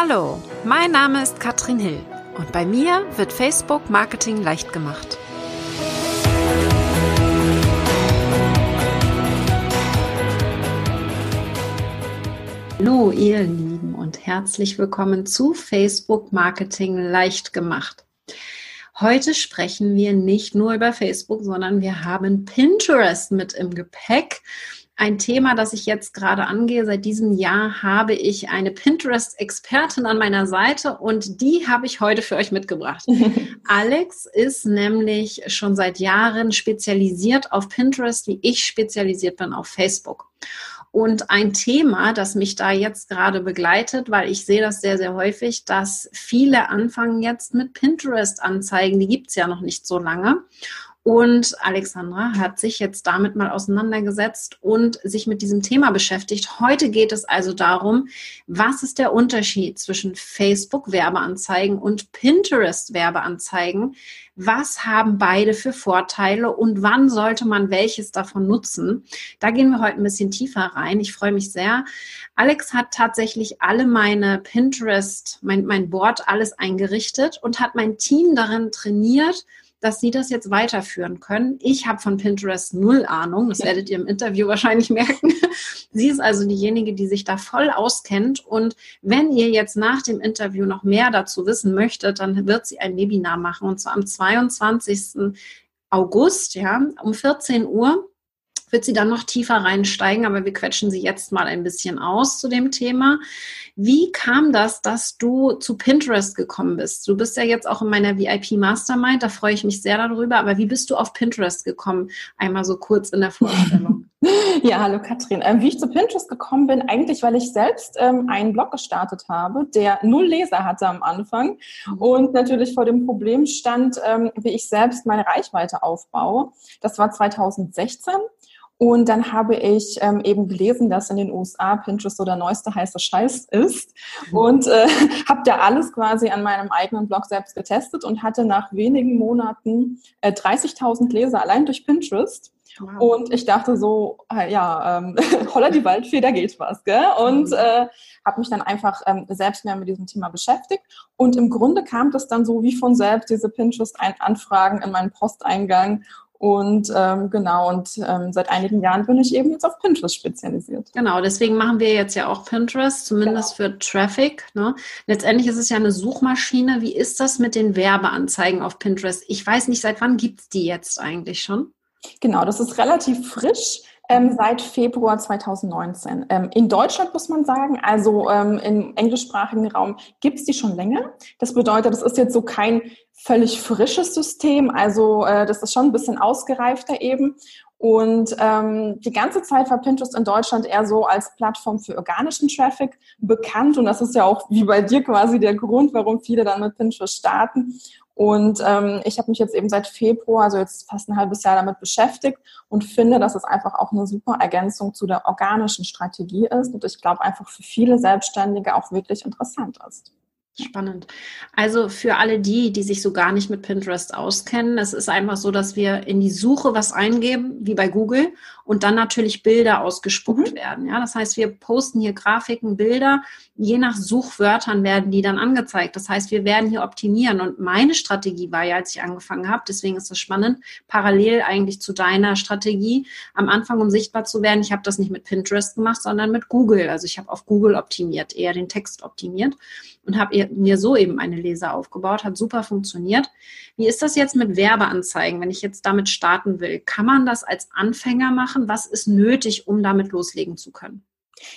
Hallo, mein Name ist Katrin Hill und bei mir wird Facebook Marketing leicht gemacht. Hallo ihr Lieben und herzlich willkommen zu Facebook Marketing leicht gemacht. Heute sprechen wir nicht nur über Facebook, sondern wir haben Pinterest mit im Gepäck ein Thema, das ich jetzt gerade angehe. Seit diesem Jahr habe ich eine Pinterest-Expertin an meiner Seite und die habe ich heute für euch mitgebracht. Alex ist nämlich schon seit Jahren spezialisiert auf Pinterest, wie ich spezialisiert bin auf Facebook. Und ein Thema, das mich da jetzt gerade begleitet, weil ich sehe das sehr, sehr häufig, dass viele anfangen jetzt mit Pinterest-Anzeigen, die gibt's ja noch nicht so lange. Und Alexandra hat sich jetzt damit mal auseinandergesetzt und sich mit diesem Thema beschäftigt. Heute geht es also darum, was ist der Unterschied zwischen Facebook-Werbeanzeigen und Pinterest-Werbeanzeigen? Was haben beide für Vorteile und wann sollte man welches davon nutzen? Da gehen wir heute ein bisschen tiefer rein. Ich freue mich sehr. Alex hat tatsächlich alle meine Pinterest, mein, mein Board, alles eingerichtet und hat mein Team darin trainiert, dass Sie das jetzt weiterführen können. Ich habe von Pinterest null Ahnung, das werdet ihr im Interview wahrscheinlich merken. Sie ist also diejenige, die sich da voll auskennt. Und wenn ihr jetzt nach dem Interview noch mehr dazu wissen möchtet, dann wird sie ein Webinar machen und zwar am 22. August, ja, um 14 Uhr wird sie dann noch tiefer reinsteigen, aber wir quetschen sie jetzt mal ein bisschen aus zu dem Thema. Wie kam das, dass du zu Pinterest gekommen bist? Du bist ja jetzt auch in meiner VIP Mastermind, da freue ich mich sehr darüber, aber wie bist du auf Pinterest gekommen? Einmal so kurz in der Vorstellung. Ja, hallo Katrin. Ähm, wie ich zu Pinterest gekommen bin, eigentlich, weil ich selbst ähm, einen Blog gestartet habe, der null Leser hatte am Anfang mhm. und natürlich vor dem Problem stand, ähm, wie ich selbst meine Reichweite aufbaue. Das war 2016 und dann habe ich ähm, eben gelesen, dass in den USA Pinterest so der neueste heiße Scheiß ist. Mhm. Und äh, habe da alles quasi an meinem eigenen Blog selbst getestet und hatte nach wenigen Monaten äh, 30.000 Leser allein durch Pinterest. Wow. Und ich dachte so, äh, ja, ähm, holla die Waldfee, da geht was. Gell? Und mhm. äh, habe mich dann einfach ähm, selbst mehr mit diesem Thema beschäftigt. Und im Grunde kam das dann so wie von selbst, diese Pinterest-Anfragen in meinen Posteingang. Und ähm, genau, und ähm, seit einigen Jahren bin ich eben jetzt auf Pinterest spezialisiert. Genau, deswegen machen wir jetzt ja auch Pinterest, zumindest genau. für Traffic. Ne? Letztendlich ist es ja eine Suchmaschine. Wie ist das mit den Werbeanzeigen auf Pinterest? Ich weiß nicht, seit wann gibt's die jetzt eigentlich schon? Genau, das ist relativ frisch. Ähm, seit Februar 2019. Ähm, in Deutschland muss man sagen, also ähm, im englischsprachigen Raum gibt's die schon länger. Das bedeutet, das ist jetzt so kein völlig frisches System. Also äh, das ist schon ein bisschen ausgereifter eben. Und ähm, die ganze Zeit war Pinterest in Deutschland eher so als Plattform für organischen Traffic bekannt. Und das ist ja auch wie bei dir quasi der Grund, warum viele dann mit Pinterest starten. Und ähm, ich habe mich jetzt eben seit Februar, also jetzt fast ein halbes Jahr damit beschäftigt und finde, dass es einfach auch eine super Ergänzung zu der organischen Strategie ist und ich glaube einfach für viele Selbstständige auch wirklich interessant ist. Spannend. Also für alle die, die sich so gar nicht mit Pinterest auskennen, es ist einfach so, dass wir in die Suche was eingeben, wie bei Google, und dann natürlich Bilder ausgespuckt mhm. werden. Ja, das heißt, wir posten hier Grafiken, Bilder. Je nach Suchwörtern werden die dann angezeigt. Das heißt, wir werden hier optimieren. Und meine Strategie war ja, als ich angefangen habe, deswegen ist das spannend, parallel eigentlich zu deiner Strategie, am Anfang, um sichtbar zu werden. Ich habe das nicht mit Pinterest gemacht, sondern mit Google. Also ich habe auf Google optimiert, eher den Text optimiert und habe mir so eben eine Leser aufgebaut, hat super funktioniert. Wie ist das jetzt mit Werbeanzeigen, wenn ich jetzt damit starten will? Kann man das als Anfänger machen? Was ist nötig, um damit loslegen zu können?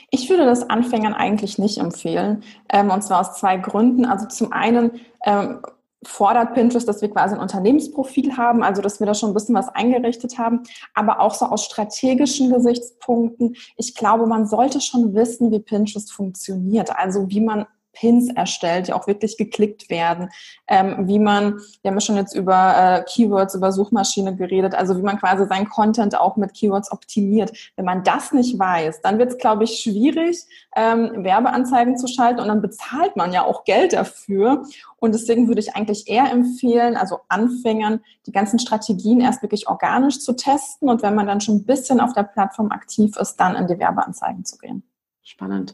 Ich würde das Anfängern eigentlich nicht empfehlen. Ähm, und zwar aus zwei Gründen. Also zum einen ähm, fordert Pinterest, dass wir quasi ein Unternehmensprofil haben, also dass wir da schon ein bisschen was eingerichtet haben, aber auch so aus strategischen Gesichtspunkten. Ich glaube, man sollte schon wissen, wie Pinterest funktioniert, also wie man Pins erstellt, die auch wirklich geklickt werden, ähm, wie man, wir haben ja schon jetzt über äh, Keywords, über Suchmaschine geredet, also wie man quasi sein Content auch mit Keywords optimiert. Wenn man das nicht weiß, dann wird es, glaube ich, schwierig, ähm, Werbeanzeigen zu schalten und dann bezahlt man ja auch Geld dafür. Und deswegen würde ich eigentlich eher empfehlen, also Anfängern, die ganzen Strategien erst wirklich organisch zu testen und wenn man dann schon ein bisschen auf der Plattform aktiv ist, dann in die Werbeanzeigen zu gehen. Spannend.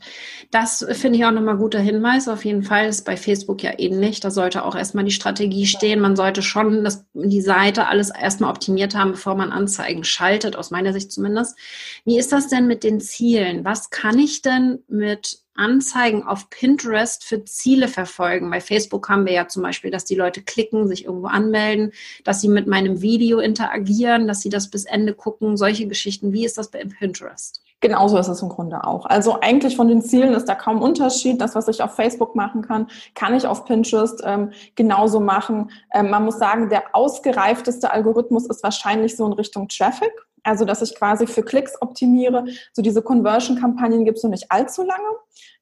Das finde ich auch nochmal guter Hinweis. Auf jeden Fall ist bei Facebook ja ähnlich. Da sollte auch erstmal die Strategie stehen. Man sollte schon das, die Seite alles erstmal optimiert haben, bevor man Anzeigen schaltet, aus meiner Sicht zumindest. Wie ist das denn mit den Zielen? Was kann ich denn mit Anzeigen auf Pinterest für Ziele verfolgen? Bei Facebook haben wir ja zum Beispiel, dass die Leute klicken, sich irgendwo anmelden, dass sie mit meinem Video interagieren, dass sie das bis Ende gucken, solche Geschichten. Wie ist das bei Pinterest? Genauso ist es im Grunde auch. Also eigentlich von den Zielen ist da kaum Unterschied. Das, was ich auf Facebook machen kann, kann ich auf Pinterest ähm, genauso machen. Ähm, man muss sagen, der ausgereifteste Algorithmus ist wahrscheinlich so in Richtung Traffic. Also, dass ich quasi für Klicks optimiere. So diese Conversion-Kampagnen gibt es noch nicht allzu lange.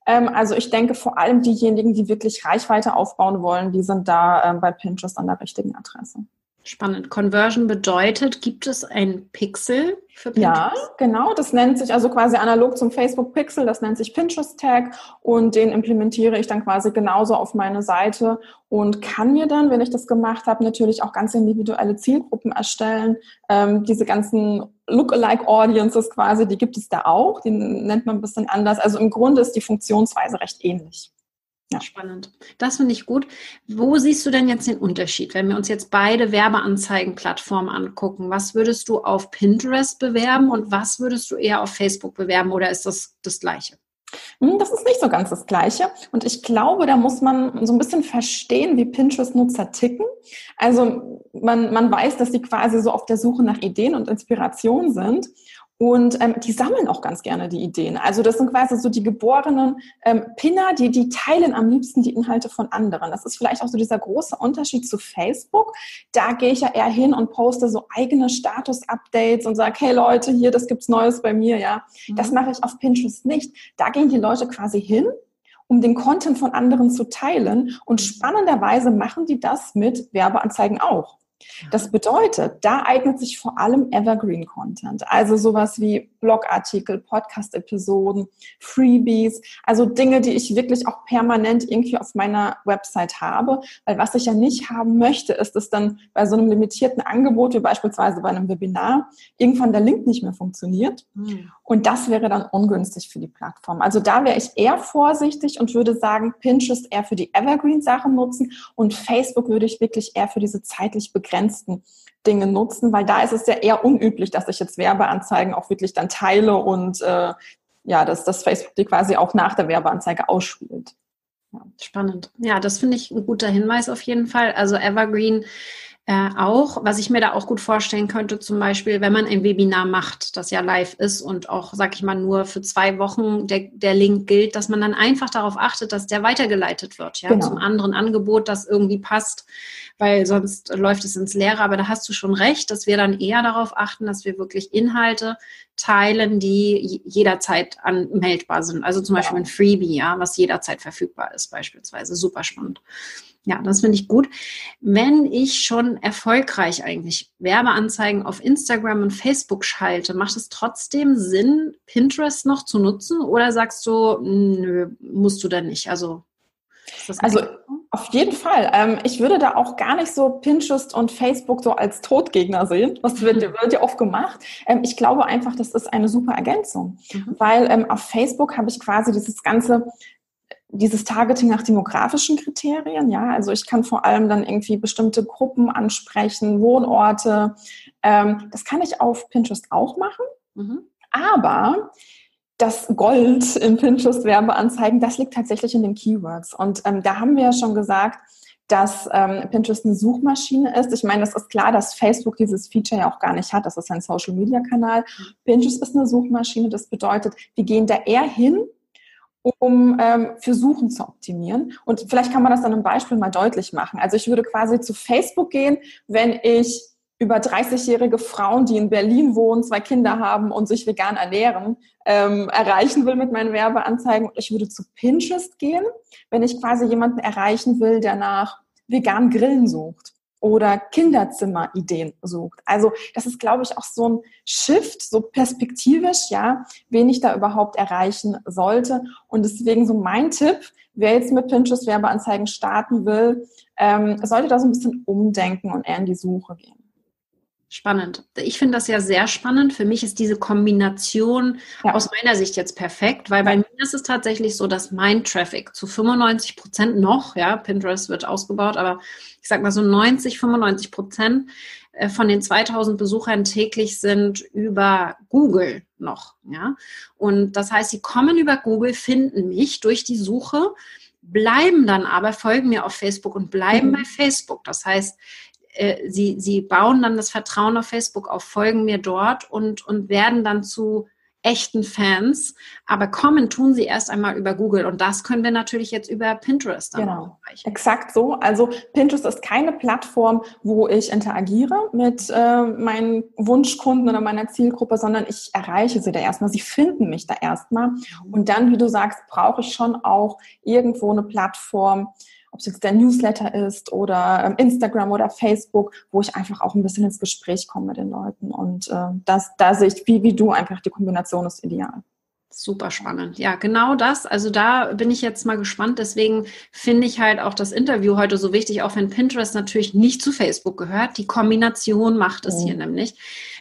Ähm, also ich denke vor allem diejenigen, die wirklich Reichweite aufbauen wollen, die sind da ähm, bei Pinterest an der richtigen Adresse. Spannend. Conversion bedeutet, gibt es ein Pixel für Pinterest? Ja, genau. Das nennt sich also quasi analog zum Facebook Pixel. Das nennt sich Pinterest Tag und den implementiere ich dann quasi genauso auf meine Seite und kann mir dann, wenn ich das gemacht habe, natürlich auch ganz individuelle Zielgruppen erstellen. Ähm, diese ganzen Lookalike Audiences quasi, die gibt es da auch. Die nennt man ein bisschen anders. Also im Grunde ist die Funktionsweise recht ähnlich. Ja. Spannend. Das finde ich gut. Wo siehst du denn jetzt den Unterschied, wenn wir uns jetzt beide Werbeanzeigenplattformen angucken? Was würdest du auf Pinterest bewerben und was würdest du eher auf Facebook bewerben oder ist das das Gleiche? Hm, das ist nicht so ganz das Gleiche. Und ich glaube, da muss man so ein bisschen verstehen, wie Pinterest-Nutzer ticken. Also man, man weiß, dass sie quasi so auf der Suche nach Ideen und Inspiration sind. Und ähm, die sammeln auch ganz gerne die Ideen. Also das sind quasi so die geborenen ähm, Pinner, die, die teilen am liebsten die Inhalte von anderen. Das ist vielleicht auch so dieser große Unterschied zu Facebook. Da gehe ich ja eher hin und poste so eigene Status-Updates und sage, hey Leute, hier, das gibt's Neues bei mir, ja. Mhm. Das mache ich auf Pinterest nicht. Da gehen die Leute quasi hin um den Content von anderen zu teilen. Und mhm. spannenderweise machen die das mit Werbeanzeigen auch. Das bedeutet, da eignet sich vor allem Evergreen Content, also sowas wie Blogartikel, Podcast-Episoden, Freebies, also Dinge, die ich wirklich auch permanent irgendwie auf meiner Website habe. Weil was ich ja nicht haben möchte, ist, dass dann bei so einem limitierten Angebot, wie beispielsweise bei einem Webinar, irgendwann der Link nicht mehr funktioniert. Mhm. Und das wäre dann ungünstig für die Plattform. Also da wäre ich eher vorsichtig und würde sagen, Pinterest eher für die Evergreen-Sachen nutzen und Facebook würde ich wirklich eher für diese zeitlich begrenzten Dinge nutzen, weil da ist es ja eher unüblich, dass ich jetzt Werbeanzeigen auch wirklich dann teile und äh, ja, dass das Facebook die quasi auch nach der Werbeanzeige ausspielt. Ja. Spannend. Ja, das finde ich ein guter Hinweis auf jeden Fall. Also Evergreen äh, auch, was ich mir da auch gut vorstellen könnte, zum Beispiel, wenn man ein Webinar macht, das ja live ist und auch, sag ich mal, nur für zwei Wochen der, der Link gilt, dass man dann einfach darauf achtet, dass der weitergeleitet wird, ja, genau. zum anderen Angebot, das irgendwie passt, weil sonst läuft es ins Leere. Aber da hast du schon recht, dass wir dann eher darauf achten, dass wir wirklich Inhalte teilen, die jederzeit anmeldbar sind. Also zum Beispiel ein Freebie, ja, was jederzeit verfügbar ist, beispielsweise. Super spannend. Ja, das finde ich gut. Wenn ich schon erfolgreich eigentlich Werbeanzeigen auf Instagram und Facebook schalte, macht es trotzdem Sinn, Pinterest noch zu nutzen? Oder sagst du, nö, musst du da nicht? Also, also auf jeden Fall. Ähm, ich würde da auch gar nicht so Pinterest und Facebook so als Todgegner sehen. Was wird, wird ja oft gemacht. Ähm, ich glaube einfach, das ist eine super Ergänzung. Mhm. Weil ähm, auf Facebook habe ich quasi dieses ganze dieses Targeting nach demografischen Kriterien, ja, also ich kann vor allem dann irgendwie bestimmte Gruppen ansprechen, Wohnorte. Ähm, das kann ich auf Pinterest auch machen, mhm. aber das Gold in Pinterest-Werbeanzeigen, das liegt tatsächlich in den Keywords. Und ähm, da haben wir ja schon gesagt, dass ähm, Pinterest eine Suchmaschine ist. Ich meine, es ist klar, dass Facebook dieses Feature ja auch gar nicht hat. Das ist ein Social-Media-Kanal. Mhm. Pinterest ist eine Suchmaschine. Das bedeutet, wir gehen da eher hin um ähm, für Suchen zu optimieren. Und vielleicht kann man das dann im Beispiel mal deutlich machen. Also ich würde quasi zu Facebook gehen, wenn ich über 30-jährige Frauen, die in Berlin wohnen, zwei Kinder haben und sich vegan ernähren, ähm, erreichen will mit meinen Werbeanzeigen. Ich würde zu Pinterest gehen, wenn ich quasi jemanden erreichen will, der nach vegan Grillen sucht oder Kinderzimmerideen sucht. Also das ist, glaube ich, auch so ein Shift, so perspektivisch, ja, wen ich da überhaupt erreichen sollte. Und deswegen so mein Tipp, wer jetzt mit Pinterest Werbeanzeigen starten will, ähm, sollte da so ein bisschen umdenken und eher in die Suche gehen. Spannend. Ich finde das ja sehr spannend. Für mich ist diese Kombination ja. aus meiner Sicht jetzt perfekt, weil bei mir ist es tatsächlich so, dass mein Traffic zu 95 Prozent noch, ja, Pinterest wird ausgebaut, aber ich sag mal so 90, 95 Prozent äh, von den 2000 Besuchern täglich sind über Google noch, ja. Und das heißt, sie kommen über Google, finden mich durch die Suche, bleiben dann aber, folgen mir auf Facebook und bleiben mhm. bei Facebook. Das heißt, äh, sie, sie bauen dann das Vertrauen auf Facebook auf, folgen mir dort und, und werden dann zu echten Fans, aber kommen tun sie erst einmal über Google und das können wir natürlich jetzt über Pinterest dann genau. erreichen. Exakt so. Also Pinterest ist keine Plattform, wo ich interagiere mit äh, meinen Wunschkunden oder meiner Zielgruppe, sondern ich erreiche sie da erstmal. Sie finden mich da erstmal mhm. und dann, wie du sagst, brauche ich schon auch irgendwo eine Plattform, ob es jetzt der Newsletter ist oder ähm, Instagram oder Facebook, wo ich einfach auch ein bisschen ins Gespräch komme mit den Leuten. Und äh, das, da sehe ich, wie, wie du einfach, die Kombination ist ideal. Super spannend. Ja, genau das. Also da bin ich jetzt mal gespannt. Deswegen finde ich halt auch das Interview heute so wichtig, auch wenn Pinterest natürlich nicht zu Facebook gehört. Die Kombination macht es mhm. hier nämlich.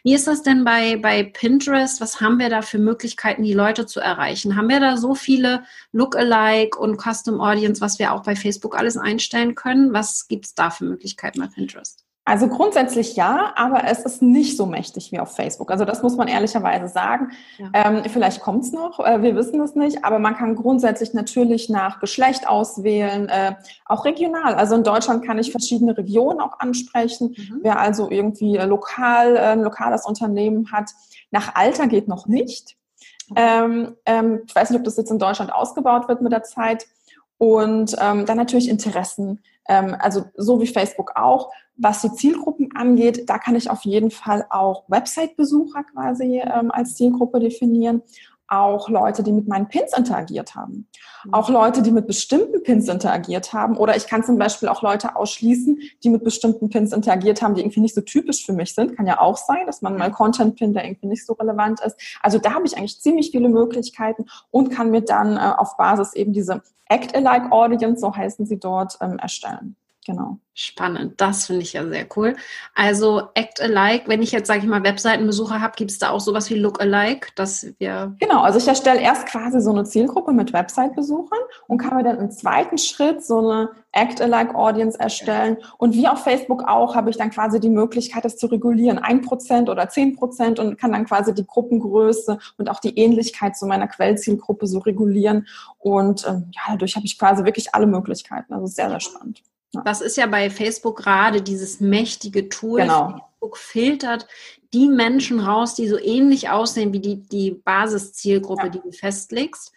Wie ist das denn bei, bei Pinterest? Was haben wir da für Möglichkeiten, die Leute zu erreichen? Haben wir da so viele Lookalike und Custom Audience, was wir auch bei Facebook alles einstellen können? Was gibt es da für Möglichkeiten bei Pinterest? Also grundsätzlich ja, aber es ist nicht so mächtig wie auf Facebook. Also das muss man ehrlicherweise sagen. Ja. Ähm, vielleicht kommt es noch, äh, wir wissen es nicht, aber man kann grundsätzlich natürlich nach Geschlecht auswählen, äh, auch regional. Also in Deutschland kann ich verschiedene Regionen auch ansprechen. Mhm. Wer also irgendwie äh, lokal, äh, ein lokales Unternehmen hat, nach Alter geht noch nicht. Ähm, ähm, ich weiß nicht, ob das jetzt in Deutschland ausgebaut wird mit der Zeit. Und ähm, dann natürlich Interessen, ähm, also so wie Facebook auch. Was die Zielgruppen angeht, da kann ich auf jeden Fall auch Website-Besucher quasi ähm, als Zielgruppe definieren. Auch Leute, die mit meinen Pins interagiert haben. Mhm. Auch Leute, die mit bestimmten Pins interagiert haben. Oder ich kann zum Beispiel auch Leute ausschließen, die mit bestimmten Pins interagiert haben, die irgendwie nicht so typisch für mich sind. Kann ja auch sein, dass man mal Content-Pin, der irgendwie nicht so relevant ist. Also da habe ich eigentlich ziemlich viele Möglichkeiten und kann mir dann äh, auf Basis eben diese Act-alike Audience, so heißen sie dort, ähm, erstellen. Genau. Spannend, das finde ich ja sehr cool. Also Act Alike, wenn ich jetzt, sage ich mal, Webseitenbesucher habe, gibt es da auch sowas wie Look Alike, dass wir... Genau, also ich erstelle erst quasi so eine Zielgruppe mit Website-Besuchern und kann mir dann im zweiten Schritt so eine Act Alike Audience erstellen. Und wie auf Facebook auch, habe ich dann quasi die Möglichkeit, das zu regulieren. Ein Prozent oder zehn Prozent und kann dann quasi die Gruppengröße und auch die Ähnlichkeit zu meiner Quellzielgruppe so regulieren. Und ähm, ja, dadurch habe ich quasi wirklich alle Möglichkeiten. Also sehr, sehr spannend. Das ist ja bei Facebook gerade dieses mächtige Tool. Genau. Facebook filtert die Menschen raus, die so ähnlich aussehen wie die, die Basiszielgruppe, ja. die du festlegst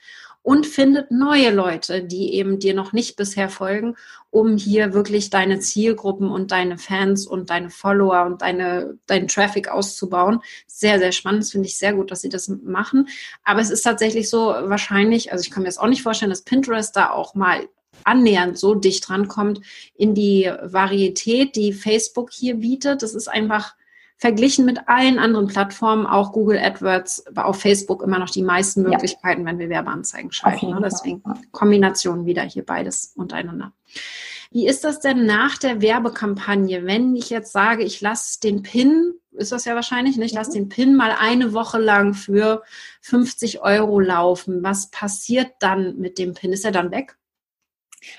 und findet neue Leute, die eben dir noch nicht bisher folgen, um hier wirklich deine Zielgruppen und deine Fans und deine Follower und deine, deinen Traffic auszubauen. Sehr, sehr spannend. Das finde ich sehr gut, dass sie das machen. Aber es ist tatsächlich so wahrscheinlich, also ich kann mir das auch nicht vorstellen, dass Pinterest da auch mal annähernd so dicht rankommt in die Varietät, die Facebook hier bietet. Das ist einfach verglichen mit allen anderen Plattformen, auch Google AdWords, auf Facebook immer noch die meisten Möglichkeiten, ja. wenn wir Werbeanzeigen schalten. Ne? Deswegen Kombination wieder hier beides untereinander. Wie ist das denn nach der Werbekampagne, wenn ich jetzt sage, ich lasse den PIN, ist das ja wahrscheinlich, nicht? Ich lasse mhm. den PIN mal eine Woche lang für 50 Euro laufen. Was passiert dann mit dem PIN? Ist er dann weg?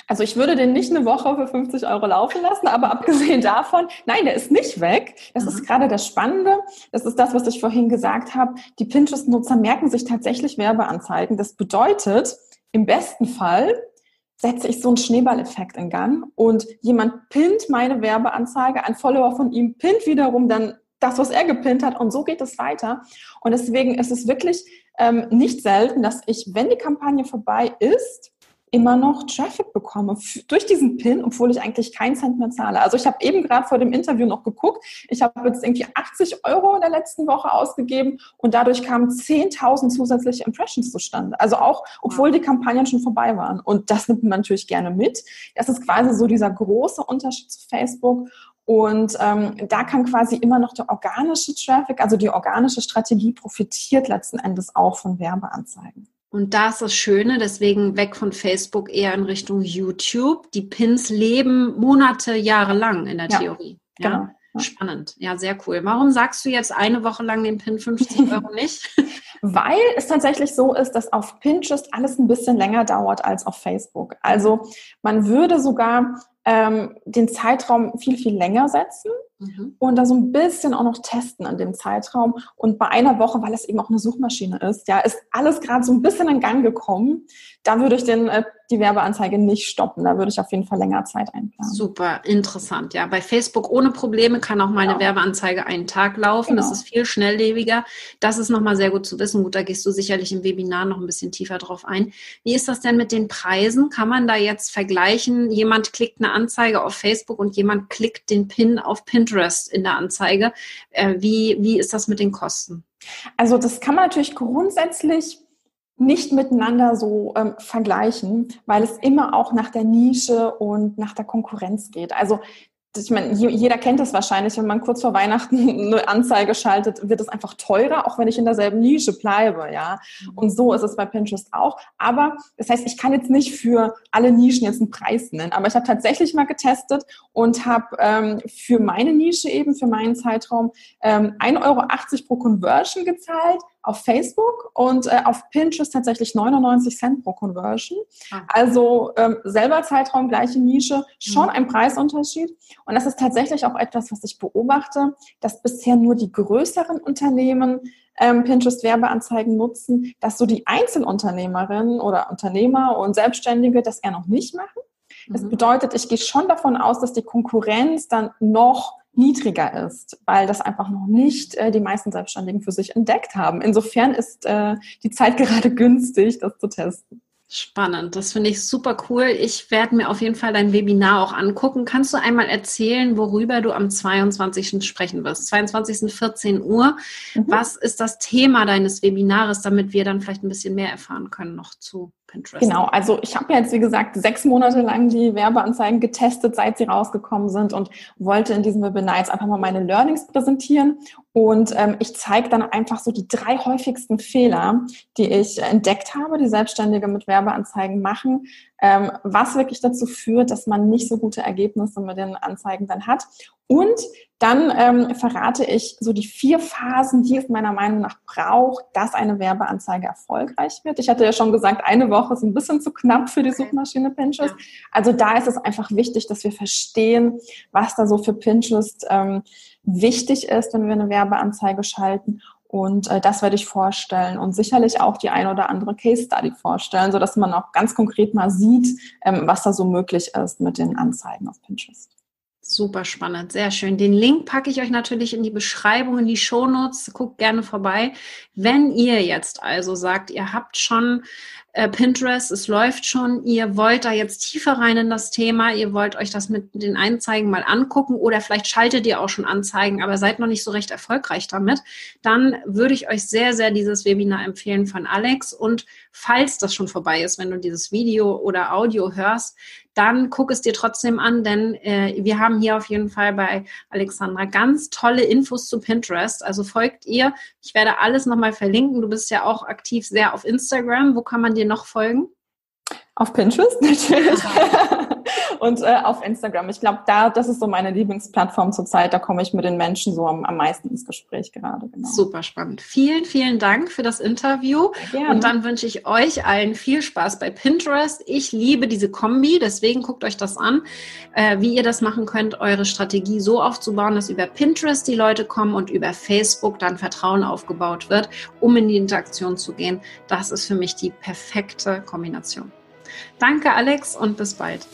Also ich würde den nicht eine Woche für 50 Euro laufen lassen, aber abgesehen davon, nein, der ist nicht weg. Das mhm. ist gerade das Spannende. Das ist das, was ich vorhin gesagt habe. Die Pinterest-Nutzer merken sich tatsächlich Werbeanzeigen. Das bedeutet, im besten Fall setze ich so einen Schneeballeffekt in Gang und jemand pinnt meine Werbeanzeige, ein Follower von ihm pinnt wiederum dann das, was er gepinnt hat und so geht es weiter. Und deswegen ist es wirklich ähm, nicht selten, dass ich, wenn die Kampagne vorbei ist, immer noch Traffic bekomme durch diesen Pin, obwohl ich eigentlich keinen Cent mehr zahle. Also ich habe eben gerade vor dem Interview noch geguckt. Ich habe jetzt irgendwie 80 Euro in der letzten Woche ausgegeben und dadurch kamen 10.000 zusätzliche Impressions zustande. Also auch, obwohl die Kampagnen schon vorbei waren. Und das nimmt man natürlich gerne mit. Das ist quasi so dieser große Unterschied zu Facebook. Und ähm, da kann quasi immer noch der organische Traffic, also die organische Strategie profitiert letzten Endes auch von Werbeanzeigen. Und da ist das Schöne, deswegen weg von Facebook eher in Richtung YouTube. Die Pins leben Monate, Jahre lang in der ja, Theorie. Ja? Genau. Spannend, ja, sehr cool. Warum sagst du jetzt eine Woche lang den Pin 50 Euro nicht? Weil es tatsächlich so ist, dass auf Pinterest alles ein bisschen länger dauert als auf Facebook. Also man würde sogar ähm, den Zeitraum viel, viel länger setzen mhm. und da so ein bisschen auch noch testen an dem Zeitraum. Und bei einer Woche, weil es eben auch eine Suchmaschine ist, ja, ist alles gerade so ein bisschen in Gang gekommen. Da würde ich den, äh, die Werbeanzeige nicht stoppen. Da würde ich auf jeden Fall länger Zeit einplanen. Super, interessant. Ja, bei Facebook ohne Probleme kann auch mal eine genau. Werbeanzeige einen Tag laufen. Genau. Das ist viel schnelllebiger. Das ist nochmal sehr gut zu wissen. Gut, da gehst du sicherlich im Webinar noch ein bisschen tiefer drauf ein. Wie ist das denn mit den Preisen? Kann man da jetzt vergleichen? Jemand klickt eine Anzeige auf Facebook und jemand klickt den Pin auf Pinterest in der Anzeige. Äh, wie, wie ist das mit den Kosten? Also das kann man natürlich grundsätzlich nicht miteinander so ähm, vergleichen, weil es immer auch nach der Nische und nach der Konkurrenz geht. Also ich meine, jeder kennt es wahrscheinlich, wenn man kurz vor Weihnachten eine Anzeige schaltet, wird es einfach teurer, auch wenn ich in derselben Nische bleibe, ja. Und so ist es bei Pinterest auch. Aber das heißt, ich kann jetzt nicht für alle Nischen jetzt einen Preis nennen, aber ich habe tatsächlich mal getestet und habe ähm, für meine Nische eben, für meinen Zeitraum, ähm, 1,80 Euro pro Conversion gezahlt auf Facebook und äh, auf Pinterest tatsächlich 99 Cent pro Conversion. Ah. Also ähm, selber Zeitraum, gleiche Nische, schon mhm. ein Preisunterschied. Und das ist tatsächlich auch etwas, was ich beobachte, dass bisher nur die größeren Unternehmen ähm, Pinterest Werbeanzeigen nutzen, dass so die Einzelunternehmerinnen oder Unternehmer und Selbstständige das eher noch nicht machen. Das mhm. bedeutet, ich gehe schon davon aus, dass die Konkurrenz dann noch niedriger ist, weil das einfach noch nicht äh, die meisten Selbstständigen für sich entdeckt haben. Insofern ist äh, die Zeit gerade günstig, das zu testen. Spannend, das finde ich super cool. Ich werde mir auf jeden Fall dein Webinar auch angucken. Kannst du einmal erzählen, worüber du am 22. sprechen wirst? 22. 14 Uhr. Mhm. Was ist das Thema deines Webinares, damit wir dann vielleicht ein bisschen mehr erfahren können noch zu Pinterest? Genau, also ich habe jetzt, wie gesagt, sechs Monate lang die Werbeanzeigen getestet, seit sie rausgekommen sind und wollte in diesem Webinar jetzt einfach mal meine Learnings präsentieren. Und ähm, ich zeige dann einfach so die drei häufigsten Fehler, die ich entdeckt habe, die Selbstständige mit Werbeanzeigen machen, ähm, was wirklich dazu führt, dass man nicht so gute Ergebnisse mit den Anzeigen dann hat. Und dann ähm, verrate ich so die vier Phasen, die es meiner Meinung nach braucht, dass eine Werbeanzeige erfolgreich wird. Ich hatte ja schon gesagt, eine Woche ist ein bisschen zu knapp für die Suchmaschine Pinterest. Also da ist es einfach wichtig, dass wir verstehen, was da so für Pinterest ähm, wichtig ist, wenn wir eine Werbeanzeige schalten und äh, das werde ich vorstellen und sicherlich auch die ein oder andere Case Study vorstellen, so dass man auch ganz konkret mal sieht, ähm, was da so möglich ist mit den Anzeigen auf Pinterest. Super spannend, sehr schön. Den Link packe ich euch natürlich in die Beschreibung, in die Shownotes. Guckt gerne vorbei. Wenn ihr jetzt also sagt, ihr habt schon äh, Pinterest, es läuft schon, ihr wollt da jetzt tiefer rein in das Thema, ihr wollt euch das mit den Anzeigen mal angucken oder vielleicht schaltet ihr auch schon Anzeigen, aber seid noch nicht so recht erfolgreich damit, dann würde ich euch sehr, sehr dieses Webinar empfehlen von Alex und falls das schon vorbei ist, wenn du dieses Video oder Audio hörst, dann guck es dir trotzdem an, denn äh, wir haben hier auf jeden Fall bei Alexandra ganz tolle Infos zu Pinterest. Also folgt ihr. Ich werde alles nochmal verlinken. Du bist ja auch aktiv sehr auf Instagram. Wo kann man dir noch folgen? Auf Pinterest natürlich. und äh, auf Instagram. Ich glaube, da, das ist so meine Lieblingsplattform zurzeit. Da komme ich mit den Menschen so am, am meisten ins Gespräch gerade. Genau. Super spannend. Vielen, vielen Dank für das Interview. Gerne. Und dann wünsche ich euch allen viel Spaß bei Pinterest. Ich liebe diese Kombi, deswegen guckt euch das an, äh, wie ihr das machen könnt, eure Strategie so aufzubauen, dass über Pinterest die Leute kommen und über Facebook dann Vertrauen aufgebaut wird, um in die Interaktion zu gehen. Das ist für mich die perfekte Kombination. Danke, Alex, und bis bald.